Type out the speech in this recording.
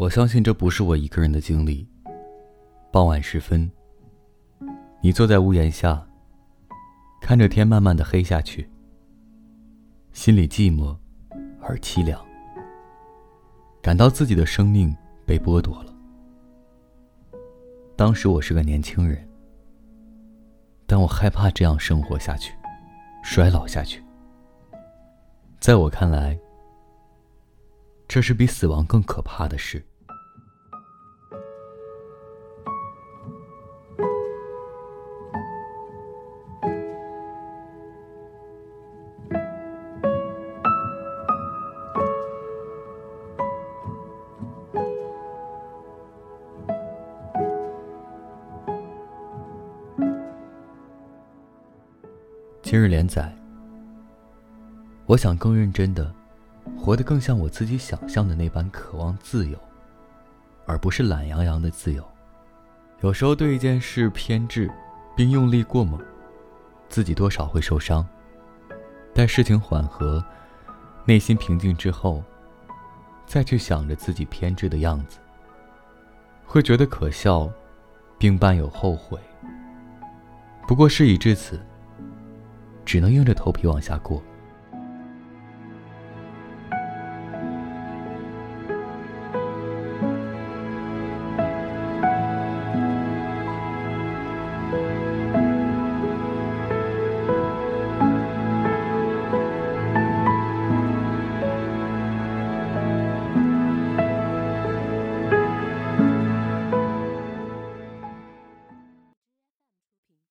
我相信这不是我一个人的经历。傍晚时分，你坐在屋檐下，看着天慢慢的黑下去，心里寂寞而凄凉，感到自己的生命被剥夺了。当时我是个年轻人，但我害怕这样生活下去，衰老下去。在我看来，这是比死亡更可怕的事。今日连载。我想更认真的，活得更像我自己想象的那般渴望自由，而不是懒洋洋的自由。有时候对一件事偏执，并用力过猛，自己多少会受伤。待事情缓和，内心平静之后，再去想着自己偏执的样子，会觉得可笑，并伴有后悔。不过事已至此。只能硬着头皮往下过。